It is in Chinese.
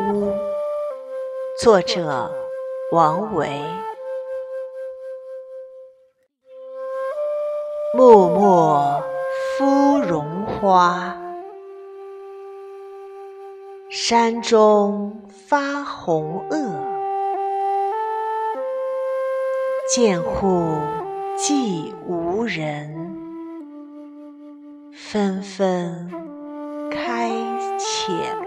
屋，作者王维。漠漠芙蓉花，山中发红萼。见户寂无人，纷纷开浅。